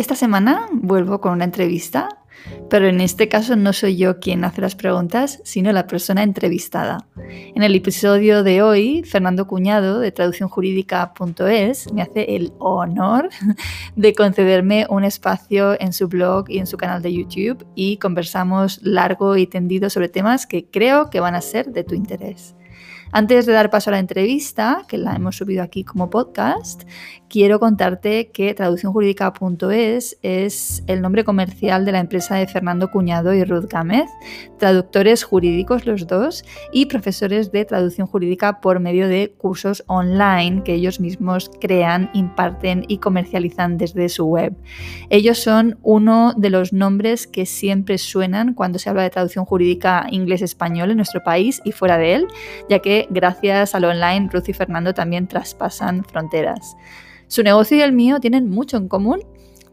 Esta semana vuelvo con una entrevista, pero en este caso no soy yo quien hace las preguntas, sino la persona entrevistada. En el episodio de hoy, Fernando Cuñado de traducciónjurídica.es me hace el honor de concederme un espacio en su blog y en su canal de YouTube y conversamos largo y tendido sobre temas que creo que van a ser de tu interés. Antes de dar paso a la entrevista, que la hemos subido aquí como podcast, quiero contarte que traducciónjurídica.es es el nombre comercial de la empresa de Fernando Cuñado y Ruth Gámez, traductores jurídicos los dos y profesores de traducción jurídica por medio de cursos online que ellos mismos crean, imparten y comercializan desde su web. Ellos son uno de los nombres que siempre suenan cuando se habla de traducción jurídica inglés-español en nuestro país y fuera de él, ya que gracias al online Ruth y Fernando también traspasan fronteras. Su negocio y el mío tienen mucho en común,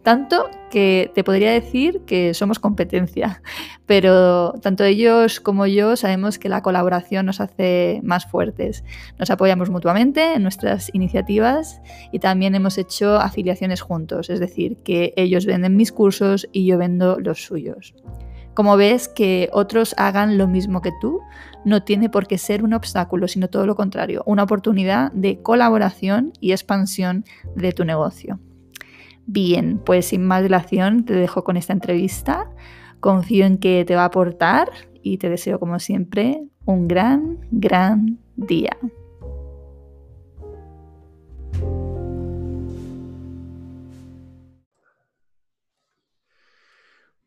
tanto que te podría decir que somos competencia, pero tanto ellos como yo sabemos que la colaboración nos hace más fuertes. Nos apoyamos mutuamente en nuestras iniciativas y también hemos hecho afiliaciones juntos, es decir, que ellos venden mis cursos y yo vendo los suyos. Como ves, que otros hagan lo mismo que tú no tiene por qué ser un obstáculo, sino todo lo contrario, una oportunidad de colaboración y expansión de tu negocio. Bien, pues sin más dilación te dejo con esta entrevista. Confío en que te va a aportar y te deseo como siempre un gran, gran día.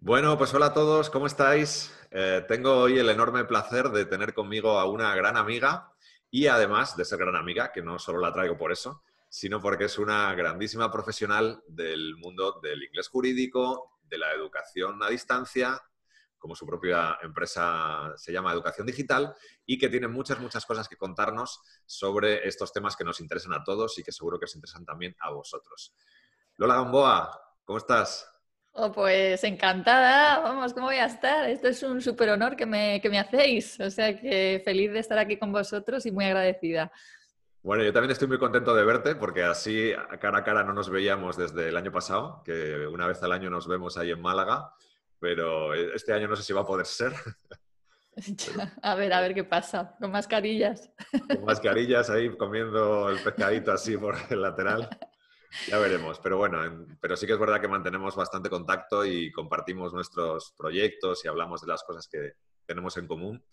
Bueno, pues hola a todos, ¿cómo estáis? Eh, tengo hoy el enorme placer de tener conmigo a una gran amiga y además de ser gran amiga, que no solo la traigo por eso, sino porque es una grandísima profesional del mundo del inglés jurídico, de la educación a distancia, como su propia empresa se llama Educación Digital, y que tiene muchas, muchas cosas que contarnos sobre estos temas que nos interesan a todos y que seguro que os interesan también a vosotros. Lola Gamboa, ¿cómo estás? Oh, pues encantada, vamos, ¿cómo voy a estar? Esto es un súper honor que me, que me hacéis, o sea que feliz de estar aquí con vosotros y muy agradecida. Bueno, yo también estoy muy contento de verte porque así cara a cara no nos veíamos desde el año pasado, que una vez al año nos vemos ahí en Málaga, pero este año no sé si va a poder ser. A ver, a ver qué pasa, con mascarillas. Con mascarillas ahí comiendo el pescadito así por el lateral. Ya veremos, pero bueno, pero sí que es verdad que mantenemos bastante contacto y compartimos nuestros proyectos y hablamos de las cosas que tenemos en común.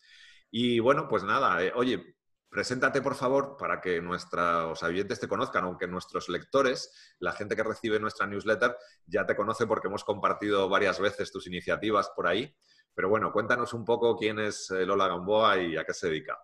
Y bueno, pues nada, eh, oye, preséntate por favor para que nuestros oyentes te conozcan, aunque nuestros lectores, la gente que recibe nuestra newsletter, ya te conoce porque hemos compartido varias veces tus iniciativas por ahí. Pero bueno, cuéntanos un poco quién es eh, Lola Gamboa y a qué se dedica.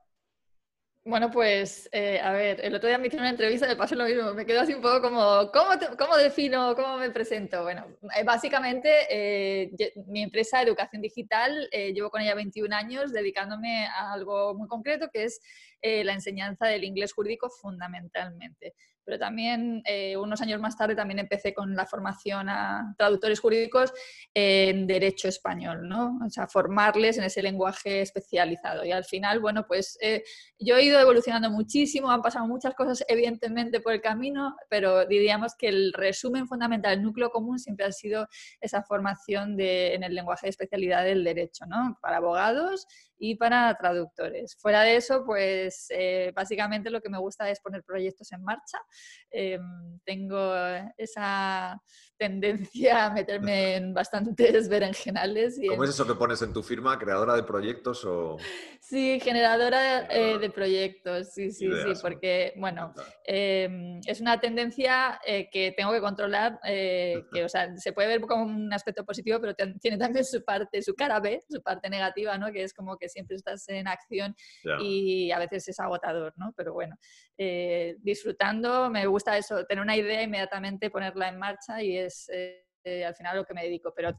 Bueno, pues, eh, a ver, el otro día me hicieron una entrevista, me pasó lo mismo, me quedo así un poco como, ¿cómo, cómo defino, cómo me presento? Bueno, eh, básicamente, eh, mi empresa Educación Digital, llevo con ella 21 años dedicándome a algo muy concreto, que es la enseñanza del inglés jurídico fundamentalmente pero también eh, unos años más tarde también empecé con la formación a traductores jurídicos en derecho español, ¿no? O sea, formarles en ese lenguaje especializado. Y al final, bueno, pues eh, yo he ido evolucionando muchísimo, han pasado muchas cosas evidentemente por el camino, pero diríamos que el resumen fundamental, el núcleo común siempre ha sido esa formación de, en el lenguaje de especialidad del derecho, ¿no? Para abogados y para traductores. Fuera de eso, pues eh, básicamente lo que me gusta es poner proyectos en marcha. Em, tengo esa tendencia a meterme en bastantes berenjenales. Y ¿Cómo es eso que pones en tu firma? ¿Creadora de proyectos o...? Sí, generadora eh, de proyectos, sí, sí, sí, porque, bueno, es una tendencia eh, que tengo que controlar, que, o sea, se puede ver como un aspecto positivo, pero tiene también su parte, su cara B, su parte negativa, ¿no? Que es como que siempre estás en acción y a veces es agotador, ¿no? Pero bueno, eh, disfrutando, me gusta eso, tener una idea inmediatamente ponerla en marcha y es eh, eh, al final lo que me dedico. Pero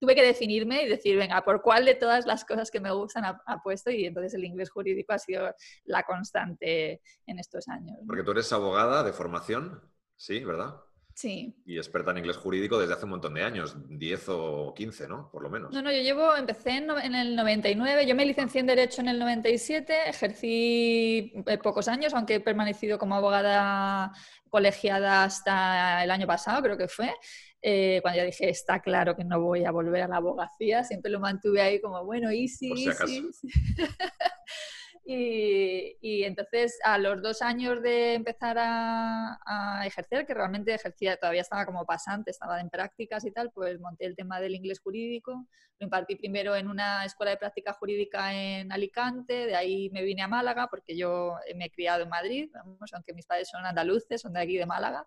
tuve que definirme y decir, venga, ¿por cuál de todas las cosas que me gustan apuesto? Y entonces el inglés jurídico ha sido la constante en estos años. Porque tú eres abogada de formación, ¿sí? ¿Verdad? Sí. Y experta en inglés jurídico desde hace un montón de años, 10 o 15, ¿no? Por lo menos. No, no, yo llevo, empecé en, el 99, yo me licencié en Derecho en el 97, ejercí eh, pocos años, aunque he permanecido como abogada colegiada hasta el año pasado, creo que fue. eh, cuando ya dije, está claro que no voy a volver a la abogacía, siempre lo mantuve ahí como, bueno, easy, easy. Y, entonces a los dos años de empezar a, ejercer, que realmente ejercía, todavía estaba como pasante, estaba en prácticas y tal, pues monté el tema del inglés jurídico. Lo impartí primero en una escuela de práctica jurídica en Alicante, de ahí me vine a Málaga porque yo me he criado en Madrid, aunque mis padres son andaluces, son de aquí de Málaga,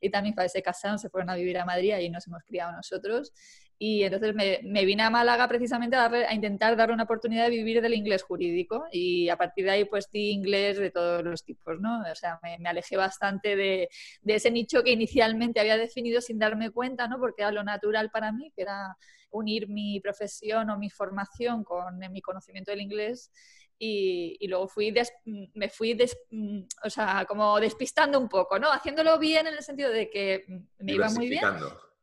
y también mis padres se casaron, se fueron a vivir a Madrid y nos hemos criado nosotros. Y entonces me, vine a Málaga precisamente a, a, intentar dar una oportunidad de vivir del inglés jurídico y a partir de ahí pues di inglés de todos los tipos, ¿no? O sea, me, alejé bastante de, de, ese nicho que inicialmente había definido sin darme cuenta, ¿no? Porque era lo natural para mí, que era unir mi profesión o mi formación con mi conocimiento del inglés y, y, luego fui me fui o sea, como despistando un poco, ¿no? Haciéndolo bien en el sentido de que me iba muy bien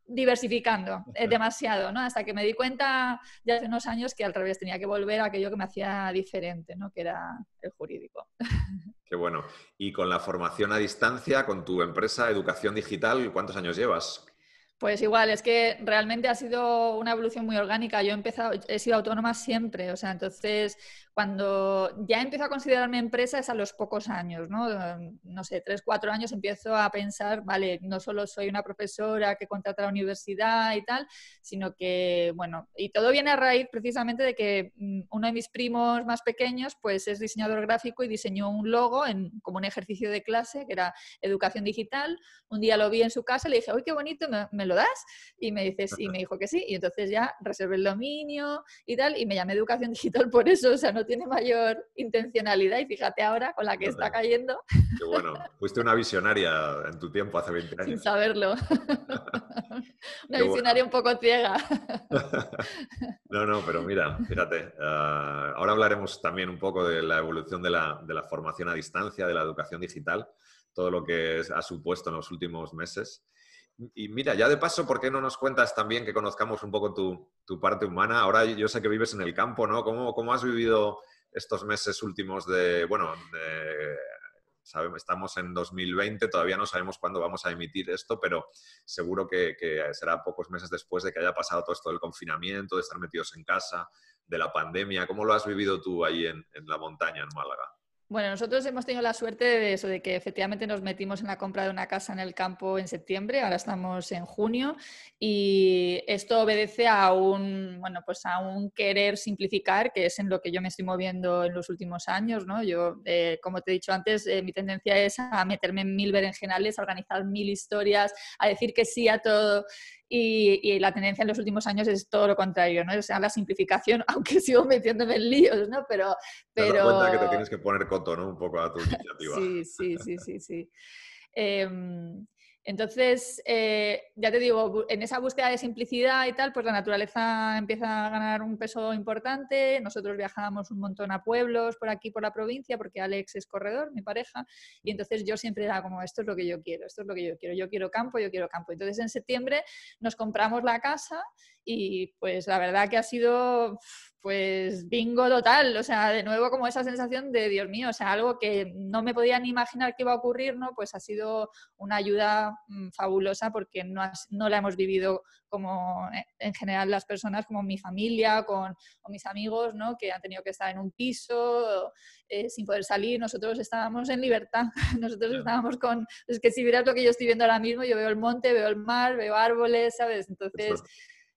diversificando eh, demasiado, ¿no? Hasta que me di cuenta ya hace unos años que al revés tenía que volver a aquello que me hacía diferente, ¿no? Que era el jurídico. Qué bueno. Y con la formación a distancia, con tu empresa Educación Digital, ¿cuántos años llevas? Pues igual, es que realmente ha sido una evolución muy orgánica. Yo he empezado, he sido autónoma siempre, o sea, entonces cuando ya empiezo a considerarme empresa es a los pocos años, ¿no? No sé, tres, cuatro años empiezo a pensar, vale, no solo soy una profesora que contrata a la universidad y tal, sino que, bueno, y todo viene a raíz precisamente de que mm, uno de mis primos más pequeños, pues es diseñador gráfico y diseñó un logo en, como un ejercicio de clase que era educación digital. Un día lo vi en su casa le dije, uy, qué bonito, ¿me, lo das? Y me dices, y me dijo que sí. Y entonces ya reservé el dominio y tal, y me llamé educación digital por eso, o sea, no tiene mayor intencionalidad y fíjate ahora con la que está cayendo. Qué bueno, fuiste una visionaria en tu tiempo, hace 20 años. Sin saberlo. una visionaria un poco ciega. no, no, pero mira, fíjate, ah, ahora hablaremos también un poco de la evolución de la, de la formación a distancia, de la educación digital, todo lo que ha supuesto en los últimos meses. Y mira, ya de paso, ¿por qué no nos cuentas también que conozcamos un poco tu, parte humana? Ahora yo sé que vives en el campo, ¿no? ¿Cómo, cómo has vivido estos meses últimos de, bueno, sabemos, estamos en 2020, todavía no sabemos cuándo vamos a emitir esto, pero seguro que, será pocos meses después de que haya pasado todo esto del confinamiento, de estar metidos en casa, de la pandemia. ¿Cómo lo has vivido tú ahí en la montaña, en Málaga? Bueno, nosotros hemos tenido la suerte de eso, de que efectivamente nos metimos en la compra de una casa en el campo en septiembre, ahora estamos en junio, y esto obedece a un, bueno, pues a un querer simplificar, que es en lo que yo me estoy moviendo en los últimos años, ¿no? Yo, eh, como te he dicho antes, eh, mi tendencia es a meterme en mil berenjenales, a organizar mil historias, a decir que sí a todo, y, la tendencia en los últimos años es todo lo contrario, ¿no? O sea, la simplificación, aunque sigo metiéndome en líos, ¿no? Pero... pero... Te das cuenta que te tienes que poner coto, ¿no? Un poco a tu iniciativa. sí, sí, sí, sí, sí. Eh, entonces, eh, ya te digo, en esa búsqueda de simplicidad y tal, pues la naturaleza empieza a ganar un peso importante. Nosotros viajábamos un montón a pueblos por aquí, por la provincia, porque Alex es corredor, mi pareja, y entonces yo siempre era como, esto es lo que yo quiero, esto es lo que yo quiero, yo quiero campo, yo quiero campo. Entonces en septiembre nos compramos la casa y pues la verdad que ha sido pues bingo total, o sea, de nuevo como esa sensación de Dios mío, o sea, algo que no me podía ni imaginar que iba a ocurrir, ¿no? Pues ha sido una ayuda mm, fabulosa porque no, no la hemos vivido como eh, en general las personas, como mi familia, con o mis amigos, ¿no? Que han tenido que estar en un piso eh, sin poder salir, nosotros estábamos en libertad, nosotros estábamos con, es que si vieras lo que yo estoy viendo ahora mismo, yo veo el monte, veo el mar, veo árboles, ¿sabes? Entonces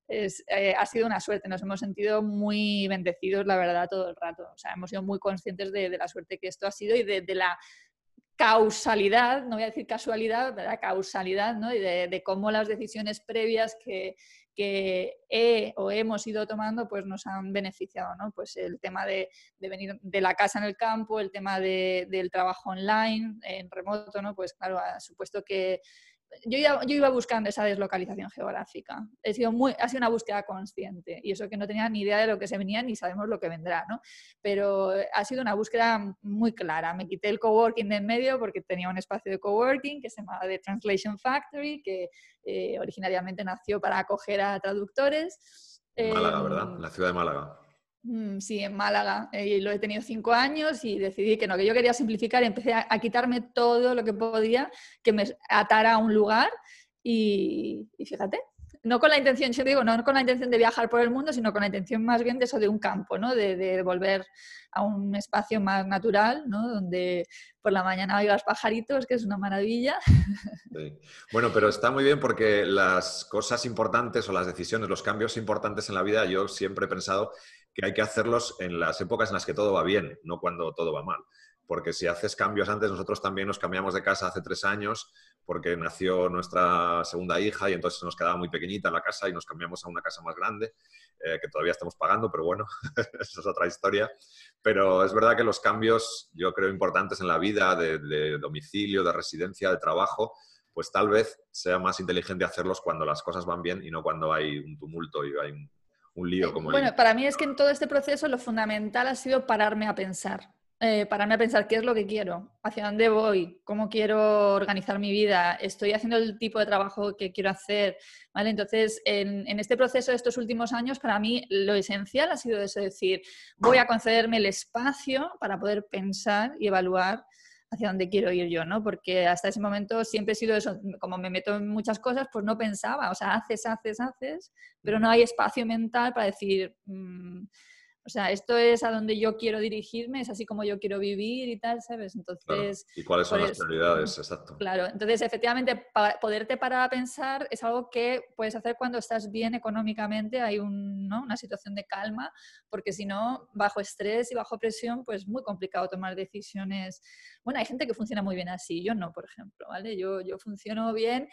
eh, ha sido una suerte, nos hemos sentido muy bendecidos, la verdad, todo el rato. O sea, hemos sido muy conscientes de, la suerte que esto ha sido y de, la causalidad, no voy a decir casualidad, de la causalidad, ¿no? Y de, cómo las decisiones previas que, que, he o hemos ido tomando, pues nos han beneficiado, ¿no? Pues el tema de, venir de la casa en el campo, el tema del trabajo online, en remoto, ¿no? Pues claro, ha supuesto que yo iba, buscando esa deslocalización geográfica. He sido muy, ha sido una búsqueda consciente y eso que no tenía ni idea de lo que se venía ni sabemos lo que vendrá, ¿no? Pero ha sido una búsqueda muy clara. Me quité el coworking de en medio porque tenía un espacio de coworking que se llamaba The Translation Factory, que eh, originariamente nació para acoger a traductores. Málaga, ¿verdad? Em, la ciudad de Málaga. Mm, sí, en Málaga. Eh, y lo he tenido cinco años y decidí que no, que yo quería simplificar y empecé a, quitarme todo lo que podía que me atara a un lugar y, fíjate, no con la intención, yo digo, no con la intención de viajar por el mundo, sino con la intención más bien de eso de un campo, ¿no? De, volver a un espacio más natural, ¿no? Donde por la mañana oigas pajaritos, que es una maravilla. Bueno, pero está muy bien porque las cosas importantes o las decisiones, los cambios importantes en la vida, yo siempre he pensado que hay que hacerlos en las épocas en las que todo va bien, no cuando todo va mal porque si haces cambios antes, nosotros también nos cambiamos de casa hace tres años porque nació nuestra segunda hija y entonces nos quedaba muy pequeñita la casa y nos cambiamos a una casa más grande, eh, que todavía estamos pagando, pero bueno, eso es otra historia. Pero es verdad que los cambios, yo creo, importantes en la vida de, domicilio, de residencia, de trabajo, pues tal vez sea más inteligente hacerlos cuando las cosas van bien y no cuando hay un tumulto y hay lío como Bueno, para mí es que en todo este proceso lo fundamental ha sido pararme a pensar eh, pararme a pensar qué es lo que quiero, hacia dónde voy, cómo quiero organizar mi vida, estoy haciendo el tipo de trabajo que quiero hacer, ¿vale? Entonces, en, en, este proceso de estos últimos años, para mí lo esencial ha sido eso, decir, voy a concederme el espacio para poder pensar y evaluar hacia dónde quiero ir yo, ¿no? Porque hasta ese momento siempre he sido eso, como me meto en muchas cosas, pues no pensaba, o sea, haces, haces, haces, pero no hay espacio mental para decir... Mmm, o sea, esto es a donde yo quiero dirigirme, es así como yo quiero vivir y tal, ¿sabes? Entonces... ¿Y cuáles son las prioridades? Exacto. Claro, entonces efectivamente poderte parar a pensar es algo que puedes hacer cuando estás bien económicamente, hay una situación de calma, porque si no, bajo estrés y bajo presión, pues muy complicado tomar decisiones. Bueno, hay gente que funciona muy bien así, yo no, por ejemplo, ¿vale? Yo, yo funciono bien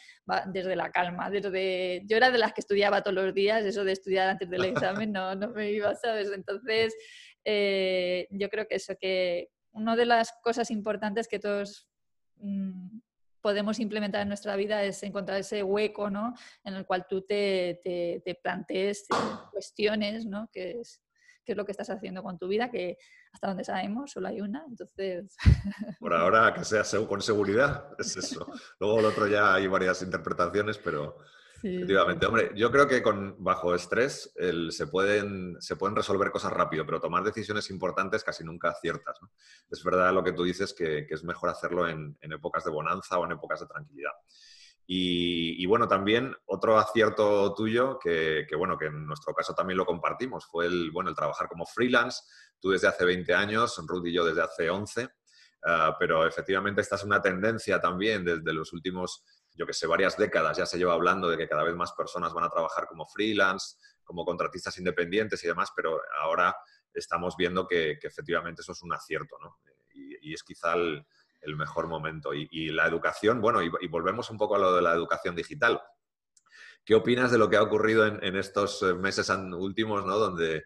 desde la calma, desde... Yo era de las que estudiaba todos los días, eso de estudiar antes del examen no, no me iba, ¿sabes? Entonces entonces, eh, yo creo que eso, que una de las cosas importantes que todos mm, podemos implementar en nuestra vida es encontrar ese hueco, ¿no? En el cual tú te, te, plantees cuestiones, ¿no? Que es, qué es lo que estás haciendo con tu vida, que hasta donde sabemos solo hay una, entonces... Por ahora que sea con seguridad, es eso. Luego el otro ya hay varias interpretaciones, pero Efectivamente, hombre, yo creo que con bajo estrés se, pueden, se pueden resolver cosas rápido, pero tomar decisiones importantes casi nunca aciertas. Es verdad lo que tú dices que, es mejor hacerlo en, épocas de bonanza o en épocas de tranquilidad. Y, bueno, también otro acierto tuyo, que, bueno, que en nuestro caso también lo compartimos, fue el, bueno, el trabajar como freelance. Tú desde hace 20 años, Ruth y yo desde hace 11. Ah, pero efectivamente esta es una tendencia también desde los últimos yo que sé, varias décadas ya se lleva hablando de que cada vez más personas van a trabajar como freelance, como contratistas independientes y demás, pero ahora estamos viendo que, efectivamente eso es un acierto, ¿no? Y, es quizá el, mejor momento. Y, la educación, bueno, y, volvemos un poco a lo de la educación digital. ¿Qué opinas de lo que ha ocurrido en, estos meses últimos, ¿no? Donde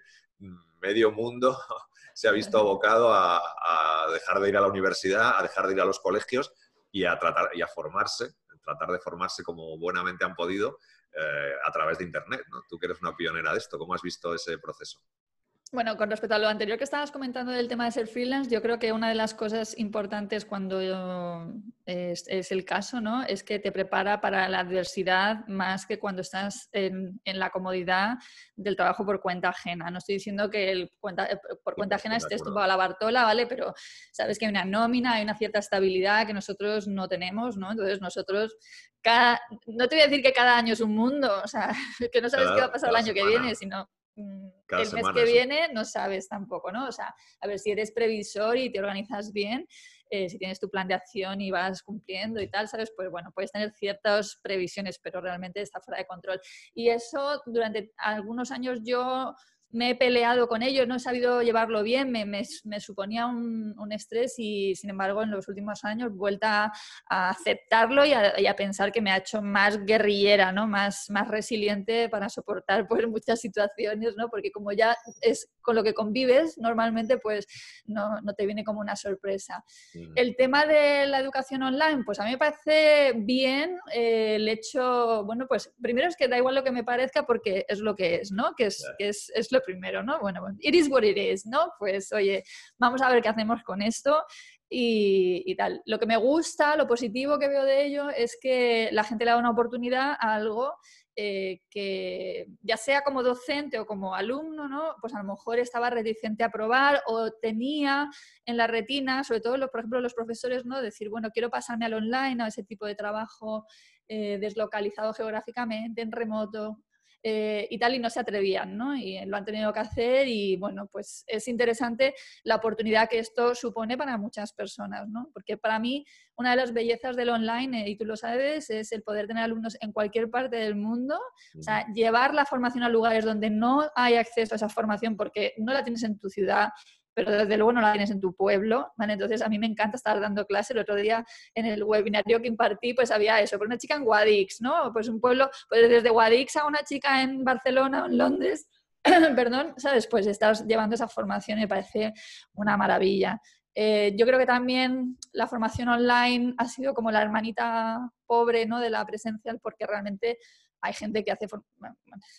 medio mundo se ha visto abocado a, a, dejar de ir a la universidad, a dejar de ir a los colegios y a tratar y a formarse tratar de formarse como buenamente han podido eh, a través de Internet. Tú que eres una pionera de esto, ¿cómo has visto ese proceso? Bueno, con respecto a lo anterior que estabas comentando del tema de ser freelance, yo creo que una de las cosas importantes cuando es, el caso, ¿no? Es que te prepara para la adversidad más que cuando estás en, la comodidad del trabajo por cuenta ajena. No estoy diciendo que el cuenta, por cuenta ajena estés tumbado a la bartola, ¿vale? Pero sabes que hay una nómina, hay una cierta estabilidad que nosotros no tenemos, ¿no? Entonces nosotros cada, no te voy a decir que cada año es un mundo, o sea, que no sabes qué va a pasar el año que viene, sino Mm, el mes que viene no sabes tampoco, ¿no? O sea, a ver si eres previsor y te organizas bien, eh, si tienes tu plan de acción y vas cumpliendo y tal, ¿sabes? Pues bueno, puedes tener ciertas previsiones, pero realmente está fuera de control. Y eso durante algunos años yo me he peleado con ellos, no he sabido llevarlo bien, me, me, suponía un, un, estrés y sin embargo en los últimos años vuelta a aceptarlo y a, y a, pensar que me ha hecho más guerrillera, ¿no? más, más resiliente para soportar pues, muchas situaciones, ¿no? porque como ya es con lo que convives normalmente, pues no, no te viene como una sorpresa. Mm. El tema de la educación online, pues a mí me parece bien eh, el hecho, bueno, pues primero es que da igual lo que me parezca porque es lo que es, ¿no? Que es, que es, es lo primero, ¿no? Bueno, it is what it is, ¿no? Pues oye, vamos a ver qué hacemos con esto y, tal. Lo que me gusta, lo positivo que veo de ello es que la gente le da una oportunidad a algo eh, que ya sea como docente o como alumno, ¿no? Pues a lo mejor estaba reticente a probar o tenía en la retina, sobre todo, por ejemplo, los profesores, ¿no? Decir, bueno, quiero pasarme al online, a ese tipo de trabajo eh, deslocalizado geográficamente, en remoto, eh, y tal, y no se atrevían, ¿no? Y lo han tenido que hacer y, bueno, pues es interesante la oportunidad que esto supone para muchas personas, ¿no? Porque para mí una de las bellezas del online, eh, y tú lo sabes, es el poder tener alumnos en cualquier parte del mundo, o sea, llevar la formación a lugares donde no hay acceso a esa formación porque no la tienes en tu ciudad, pero desde luego no la tienes en tu pueblo, ¿vale? Entonces a mí me encanta estar dando clase. El otro día en el webinario que impartí, pues había eso, por una chica en Guadix, ¿no? Pues un pueblo, pues desde Guadix a una chica en Barcelona o en Londres, perdón, ¿sabes? Pues estás llevando esa formación y me parece una maravilla. Eh, yo creo que también la formación online ha sido como la hermanita pobre ¿no? de la presencial porque realmente hay gente que hace,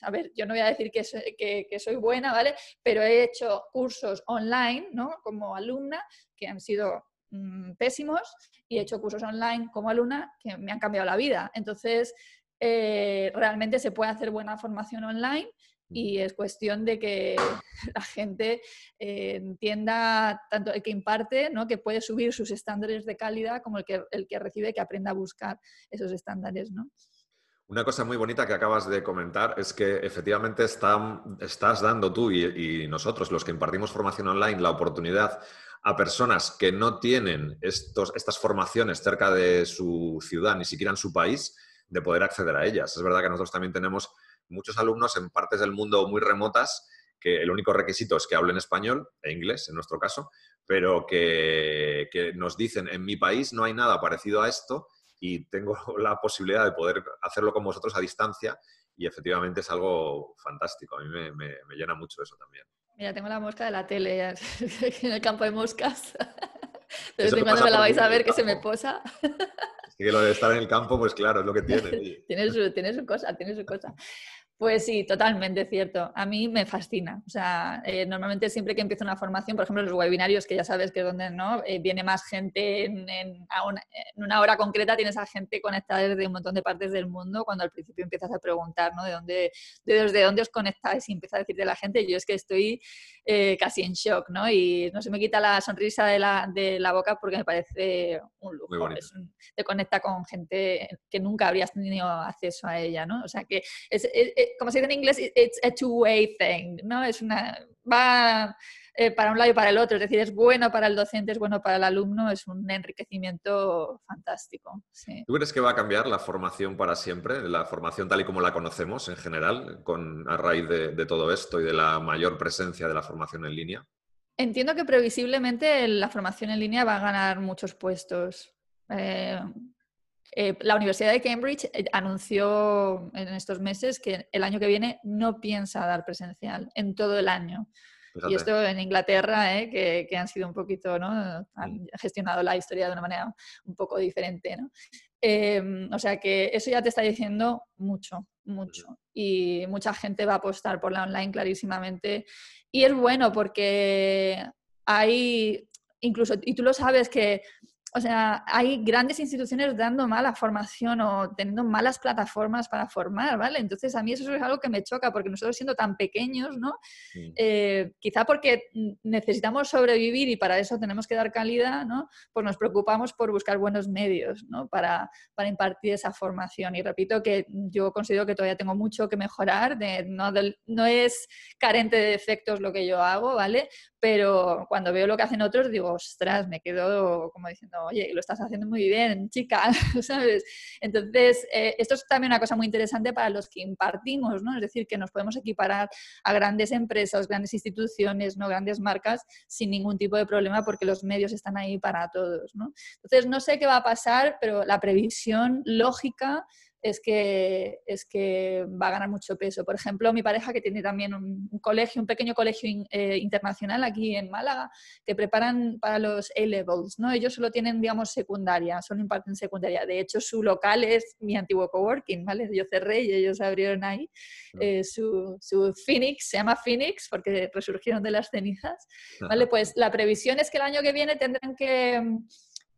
a ver, yo no voy a decir que soy, que, soy, buena, ¿vale? Pero he hecho cursos online, ¿no? Como alumna, que han sido mm, pésimos, y he hecho cursos online como alumna que me han cambiado la vida. Entonces, eh, realmente se puede hacer buena formación online y es cuestión de que la gente eh, entienda tanto el que imparte, ¿no? que puede subir sus estándares de calidad, como el que, el que recibe, que aprenda a buscar esos estándares. ¿no? Una cosa muy bonita que acabas de comentar es que efectivamente estás dando tú y, nosotros, los que impartimos formación online, la oportunidad a personas que no tienen estos, estas formaciones cerca de su ciudad, ni siquiera en su país, de poder acceder a ellas. Es verdad que nosotros también tenemos muchos alumnos en partes del mundo muy remotas que el único requisito es que hablen español e inglés, en nuestro caso, pero que, que nos dicen, en mi país no hay nada parecido a esto y tengo la posibilidad de poder hacerlo con vosotros a distancia y efectivamente es algo fantástico. A mí me, llena mucho eso también. Mira, tengo la mosca de la tele en el campo de moscas. De cuando me la vais a ver que se me posa. Es que lo de estar en el campo, pues claro, es lo que tiene. tiene, su, tiene su cosa, tiene su cosa. Pues sí, totalmente cierto. A mí me fascina. O sea, eh, normalmente siempre que empiezo una formación, por ejemplo, los webinarios, que ya sabes que es donde ¿no? Eh, viene más gente en, una, hora concreta, tienes a gente conectada desde un montón de partes del mundo, cuando al principio empiezas a preguntar, ¿no? ¿De dónde, de desde dónde os conectáis? Y empieza a decirte la gente, yo es que estoy eh, casi en shock, ¿no? Y no se me quita la sonrisa de la, de la boca porque me parece un lujo. te conecta con gente que nunca habrías tenido acceso a ella, ¿no? O sea, que es como se dice en inglés, it's a two-way thing, ¿no? Es una, va eh, para un lado y para el otro, es decir, es bueno para el docente, es bueno para el alumno, es un enriquecimiento fantástico. ¿Tú crees que va a cambiar la formación para siempre, la formación tal y como la conocemos en general, con, a raíz de, todo esto y de la mayor presencia de la formación en línea? Entiendo que previsiblemente la formación en línea va a ganar muchos puestos. Eh, eh, la Universidad de Cambridge eh, anunció en estos meses que el año que viene no piensa dar presencial en todo el año. Y esto en Inglaterra, eh, que, han sido un poquito, ¿no? Han gestionado la historia de una manera un poco diferente, ¿no? Em, o sea que eso ya te está diciendo mucho, mucho. Y mucha gente va a apostar por la online clarísimamente. Y es bueno porque hay, incluso, y tú lo sabes que o sea, hay grandes instituciones dando mala formación o teniendo malas plataformas para formar, ¿vale? Entonces, a mí eso es algo que me choca, porque nosotros siendo tan pequeños, ¿no? Eh, quizá porque necesitamos sobrevivir y para eso tenemos que dar calidad, ¿no? Pues nos preocupamos por buscar buenos medios, ¿no? Para, para impartir esa formación. Y repito que yo considero que todavía tengo mucho que mejorar, de, no, no es carente de defectos lo que yo hago, ¿vale? Pero cuando veo lo que hacen otros, digo, ostras, me quedo como diciendo, oye, lo estás haciendo muy bien, chica, ¿sabes? Entonces, eh, esto es también una cosa muy interesante para los que impartimos, ¿no? Es decir, que nos podemos equiparar a grandes empresas, grandes instituciones, ¿no? Grandes marcas sin ningún tipo de problema porque los medios están ahí para todos, ¿no? Entonces, no sé qué va a pasar, pero la previsión lógica es que, es que va a ganar mucho peso. Por ejemplo, mi pareja que tiene también un, colegio, un pequeño colegio eh, internacional aquí en Málaga, que preparan para los A-Levels, ¿no? Ellos solo tienen, digamos, secundaria, solo imparten secundaria. De hecho, su local es mi antiguo coworking, ¿vale? Yo cerré y ellos abrieron ahí eh, su, su, Phoenix, se llama Phoenix porque resurgieron de las cenizas, ¿vale? Pues la previsión es que el año que viene tendrán que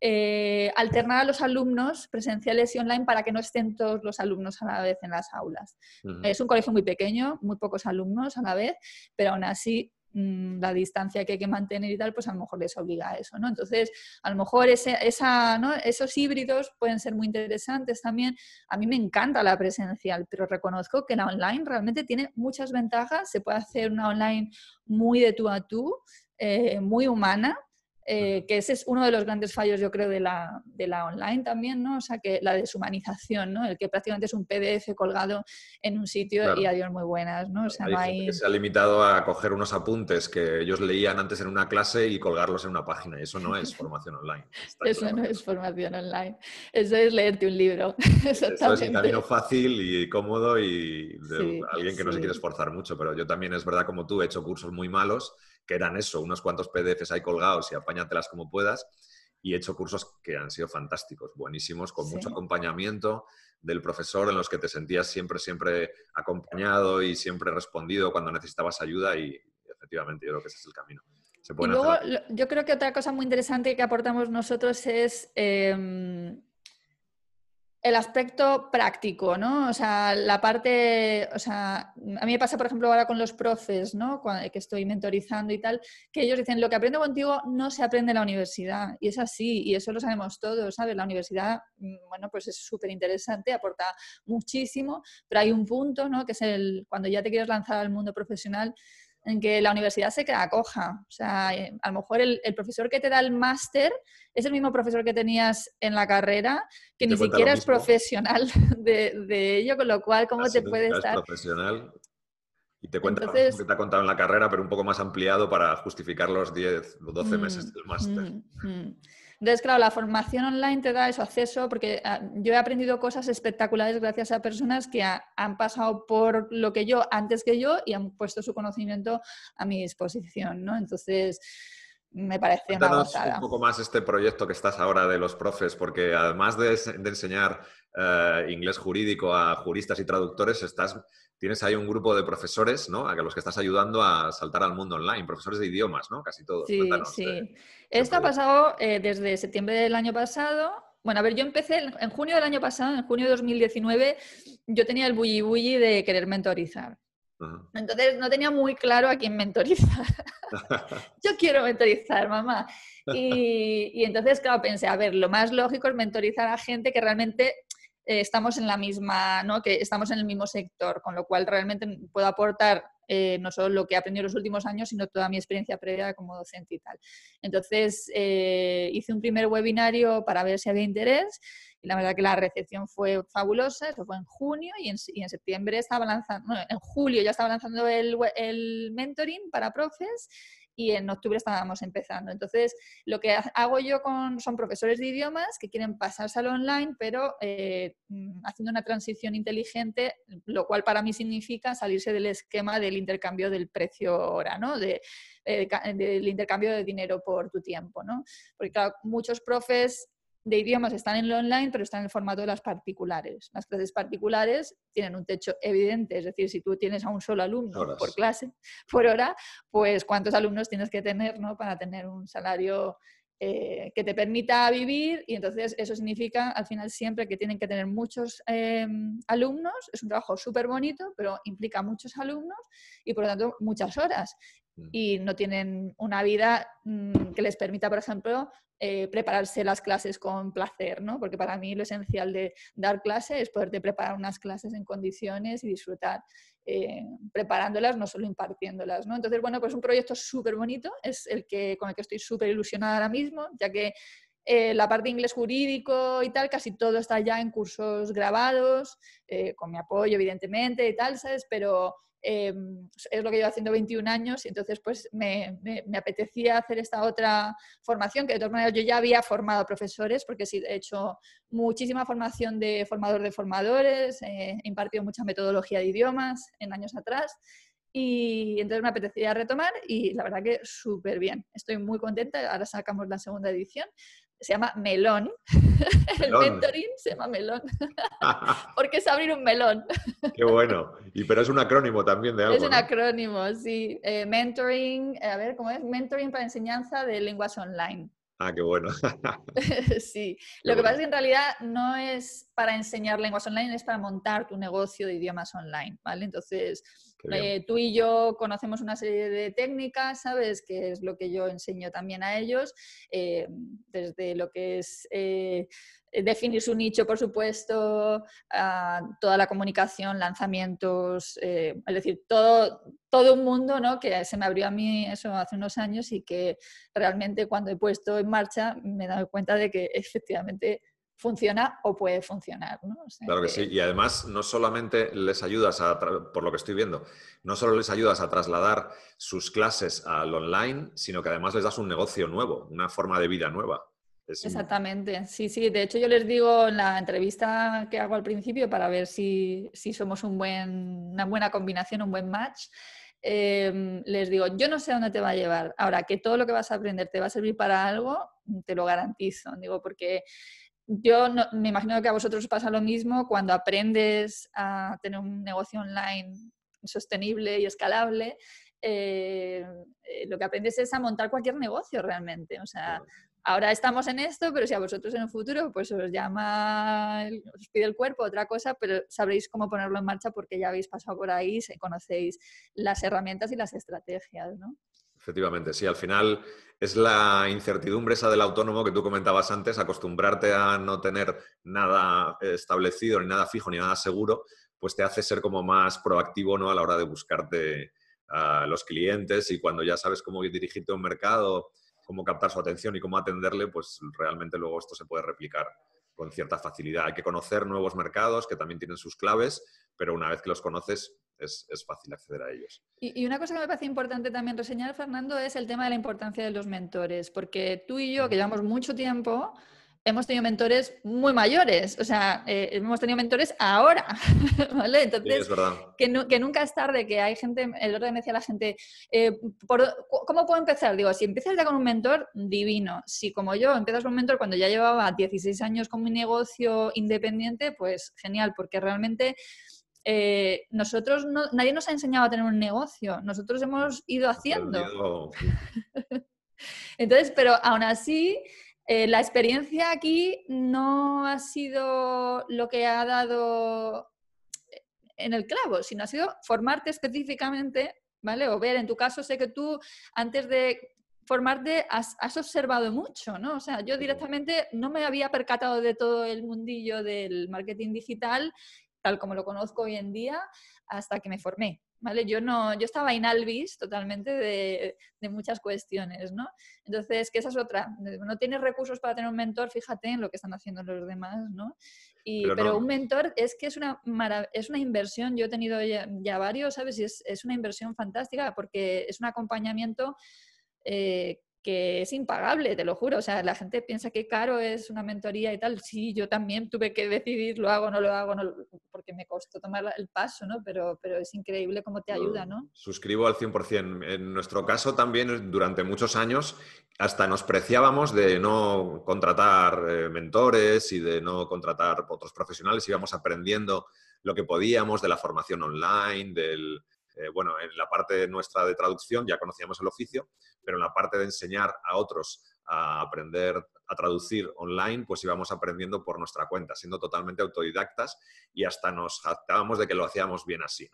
eh, alternar a los alumnos presenciales y online para que no estén todos los alumnos a la vez en las aulas. Es un colegio muy pequeño, muy pocos alumnos a la vez, pero aún así mm, la distancia que hay que mantener y tal, pues a lo mejor les obliga a eso, ¿no? Entonces, a lo mejor ese, esa, esos híbridos pueden ser muy interesantes también. A mí me encanta la presencial, pero reconozco que la online realmente tiene muchas ventajas. Se puede hacer una online muy de tú a tú, eh, muy humana, eh, que ese es uno de los grandes fallos, yo creo, de la, de la online también, ¿no? O sea, que la deshumanización, ¿no? El que prácticamente es un PDF colgado en un sitio y adiós muy buenas, ¿no? O sea, se ha limitado a coger unos apuntes que ellos leían antes en una clase y colgarlos en una página, y eso no es formación online. Eso no es formación online, eso es leerte un libro. eso es un camino fácil y cómodo y de alguien que no se quiere esforzar mucho, pero yo también es verdad como tú he hecho cursos muy malos que eran eso, unos cuantos PDFs ahí colgados y apáñatelas como puedas. Y he hecho cursos que han sido fantásticos, buenísimos, con mucho acompañamiento del profesor en los que te sentías siempre, siempre acompañado y siempre respondido cuando necesitabas ayuda y efectivamente yo creo que ese es el camino. y luego, yo creo que otra cosa muy interesante que aportamos nosotros es em, el aspecto práctico, ¿no? O sea, la parte, o sea, a mí me pasa, por ejemplo, ahora con los profes, ¿no? que estoy mentorizando y tal, que ellos dicen, lo que aprendo contigo no se aprende en la universidad. Y es así, y eso lo sabemos todos, ¿sabes? La universidad, mm, bueno, pues es súper interesante, aporta muchísimo, pero hay un punto, ¿no? Que es el, cuando ya te quieres lanzar al mundo profesional, en que la universidad se queda coja. O sea, eh, a lo mejor el, profesor que te da el máster es el mismo profesor que tenías en la carrera, que ni siquiera es profesional de, ello, con lo cual, ¿cómo te puede estar? profesional y te cuenta lo que te ha contado en la carrera, pero un poco más ampliado para justificar los 10 o 12 meses mm, del máster. Mm, mm. Entonces, claro, la formación online te da eso acceso porque ah, yo he aprendido cosas espectaculares gracias a personas que han pasado por lo que yo antes que yo y han puesto su conocimiento a mi disposición, ¿no? Entonces, me parece una gozada. un poco más este proyecto que estás ahora de los profes, porque además de, enseñar eh, inglés jurídico a juristas y traductores, estás tienes ahí un grupo de profesores, ¿no? A los que estás ayudando a saltar al mundo online, profesores de idiomas, ¿no? Casi todos. Sí, sí. Esto ha pasado eh, desde septiembre del año pasado. Bueno, a ver, yo empecé en junio del año pasado, en junio de 2019, yo tenía el bully bully de querer mentorizar. Entonces no tenía muy claro a quién mentorizar. yo quiero mentorizar, mamá. Y, y, entonces, claro, pensé, a ver, lo más lógico es mentorizar a gente que realmente eh, estamos en la misma, ¿no? que estamos en el mismo sector, con lo cual realmente puedo aportar eh, no solo lo que he aprendido en los últimos años, sino toda mi experiencia previa como docente y tal. Entonces, eh, hice un primer webinario para ver si había interés y la verdad que la recepción fue fabulosa, eso fue en junio y en, y en septiembre estaba lanzando, en julio ya estaba lanzando el, el mentoring para profes y en octubre estábamos empezando. Entonces, lo que hago yo con, son profesores de idiomas que quieren pasarse al online, pero eh, mm, haciendo una transición inteligente, lo cual para mí significa salirse del esquema del intercambio del precio hora, ¿no? De, eh, del intercambio de dinero por tu tiempo, ¿no? Porque claro, muchos profes de idiomas están en lo online, pero están en el formato de las particulares. Las clases particulares tienen un techo evidente, es decir, si tú tienes a un solo alumno por clase, por hora, pues cuántos alumnos tienes que tener ¿no? para tener un salario eh, que te permita vivir y entonces eso significa al final siempre que tienen que tener muchos eh, alumnos, es un trabajo súper bonito, pero implica muchos alumnos y por lo tanto muchas horas. Y no tienen una vida mm, que les permita, por ejemplo, eh, prepararse las clases con placer, ¿no? Porque para mí lo esencial de dar clase es poderte preparar unas clases en condiciones y disfrutar eh, preparándolas, no solo impartiéndolas, ¿no? Entonces, bueno, pues un proyecto súper bonito, es el que, con el que estoy súper ilusionada ahora mismo, ya que eh, la parte de inglés jurídico y tal, casi todo está ya en cursos grabados, con mi apoyo, evidentemente, y tal, ¿sabes? Pero Em, es lo que llevo haciendo 21 años y entonces pues me, apetecía hacer esta otra formación que de todas maneras yo ya había formado profesores porque sí, he hecho muchísima formación de formador de formadores, he impartido mucha metodología de idiomas en años atrás y entonces me apetecía retomar y la verdad que súper bien, estoy muy contenta, ahora sacamos la segunda edición se llama melón. El mentoring se llama melón. Porque es abrir un melón. Qué bueno. Y pero es un acrónimo también de algo. Es un acrónimo, sí. Eh, mentoring, eh, a ver, ¿cómo es? Mentoring para enseñanza de lenguas online. Ah, qué bueno. sí, lo que pasa es que en realidad no es para enseñar lenguas online, es para montar tu negocio de idiomas online, ¿vale? Entonces, eh, tú y yo conocemos una serie de técnicas, ¿sabes? Que es lo que yo enseño también a ellos, eh, desde lo que es eh, definir su nicho, por supuesto, toda la comunicación, lanzamientos, es decir, todo, todo un mundo ¿no? que se me abrió a mí eso hace unos años y que realmente cuando he puesto en marcha me he dado cuenta de que efectivamente funciona o puede funcionar. ¿no? claro que, sí, y además no solamente les ayudas a, por lo que estoy viendo, no solo les ayudas a trasladar sus clases al online, sino que además les das un negocio nuevo, una forma de vida nueva. Exactamente, sí, sí. De hecho, yo les digo en la entrevista que hago al principio para ver si, si somos un buen, una buena combinación, un buen match. Em, les digo, yo no sé a dónde te va a llevar. Ahora, que todo lo que vas a aprender te va a servir para algo, te lo garantizo. Digo, porque yo me imagino que a vosotros os pasa lo mismo cuando aprendes a tener un negocio online sostenible y escalable. Eh, eh, lo que aprendes es a montar cualquier negocio realmente. O sea, ahora estamos en esto, pero si a vosotros en un futuro pues os llama, os pide el cuerpo otra cosa, pero sabréis cómo ponerlo en marcha porque ya habéis pasado por ahí, conocéis las herramientas y las estrategias, ¿no? Efectivamente, sí, al final es la incertidumbre esa del autónomo que tú comentabas antes, acostumbrarte a no tener nada establecido, ni nada fijo, ni nada seguro, pues te hace ser como más proactivo ¿no? a la hora de buscarte a los clientes y cuando ya sabes cómo dirigirte a un mercado, cómo captar su atención y cómo atenderle, pues realmente luego esto se puede replicar con cierta facilidad. Hay que conocer nuevos mercados que también tienen sus claves, pero una vez que los conoces, es, fácil acceder a ellos. Y, una cosa que me parece importante también reseñar, Fernando, es el tema de la importancia de los mentores, porque tú y yo, que llevamos mucho tiempo, hemos tenido mentores muy mayores, o sea, eh, hemos tenido mentores ahora, ¿vale? Entonces, Que, nunca es tarde, que hay gente, el orden decía la gente, eh, ¿cómo puedo empezar? Digo, si empiezas ya con un mentor, divino. Si como yo empiezas con un mentor cuando ya llevaba 16 años con mi negocio independiente, pues genial, porque realmente eh, nosotros nadie nos ha enseñado a tener un negocio, nosotros hemos ido haciendo. Entonces, pero aún así, eh, la experiencia aquí no ha sido lo que ha dado en el clavo, sino ha sido formarte específicamente, ¿vale? O ver, en tu caso, sé que tú antes de formarte has, has, observado mucho, ¿no? O sea, yo directamente no me había percatado de todo el mundillo del marketing digital tal como lo conozco hoy en día hasta que me formé. ¿Vale? Yo no, yo estaba inalvis totalmente de, muchas cuestiones, ¿no? Entonces, que esa es otra. No tienes recursos para tener un mentor, fíjate en lo que están haciendo los demás, ¿no? Y, pero, un mentor es que es una, es una inversión, yo he tenido ya, varios, ¿sabes? Y es, es, una inversión fantástica porque es un acompañamiento eh, que es impagable, te lo juro. O sea, la gente piensa que caro es una mentoría y tal. Sí, yo también tuve que decidir, lo hago no lo hago, porque me costó tomar el paso, ¿no? Pero, pero es increíble cómo te ayuda, ¿no? Suscribo al 100%. En nuestro caso también, durante muchos años, hasta nos preciábamos de no contratar eh, mentores y de no contratar otros profesionales. Íbamos aprendiendo lo que podíamos de la formación online, del eh, bueno, en la parte nuestra de traducción ya conocíamos el oficio, pero en la parte de enseñar a otros a aprender a traducir online, pues íbamos aprendiendo por nuestra cuenta, siendo totalmente autodidactas y hasta nos jactábamos de que lo hacíamos bien así.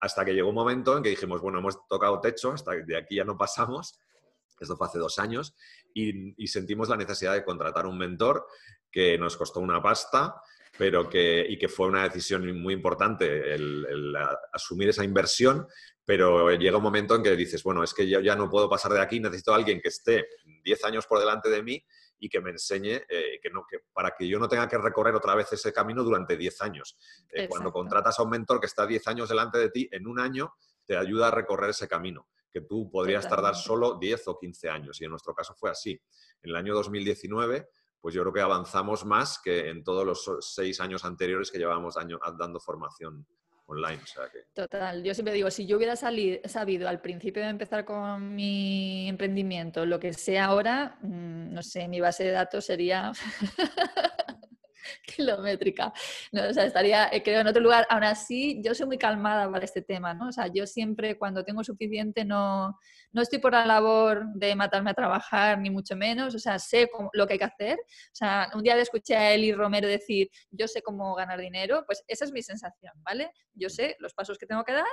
Hasta que llegó un momento en que dijimos, bueno, hemos tocado techo, hasta de aquí ya no pasamos, esto fue hace dos años, y sentimos la necesidad de contratar un mentor que nos costó una pasta, pero que, y que fue una decisión muy importante el, asumir esa inversión, pero llega un momento en que dices, bueno, es que yo ya no puedo pasar de aquí, necesito a alguien que esté 10 años por delante de mí y que me enseñe eh, que no, que para que yo no tenga que recorrer otra vez ese camino durante 10 años. Eh, cuando contratas a un mentor que está 10 años delante de ti, en un año te ayuda a recorrer ese camino que tú podrías tardar solo 10 o 15 años. Y en nuestro caso fue así. En el año 2019 pues yo creo que avanzamos más que en todos los seis años anteriores que llevábamos dando formación online. Total, yo siempre digo, si yo hubiera sabido al principio de empezar con mi emprendimiento lo que sé ahora, mm, no sé, mi base de datos sería... kilométrica. No, o sea, estaría, eh, creo, en otro lugar. Aún así, yo soy muy calmada para este tema, ¿no? O sea, yo siempre, cuando tengo suficiente, no, no estoy por la labor de matarme a trabajar, ni mucho menos. O sea, sé lo que hay que hacer. O sea, un día escuché a Eli Romero decir, yo sé cómo ganar dinero, pues esa es mi sensación, ¿vale? Yo sé los pasos que tengo que dar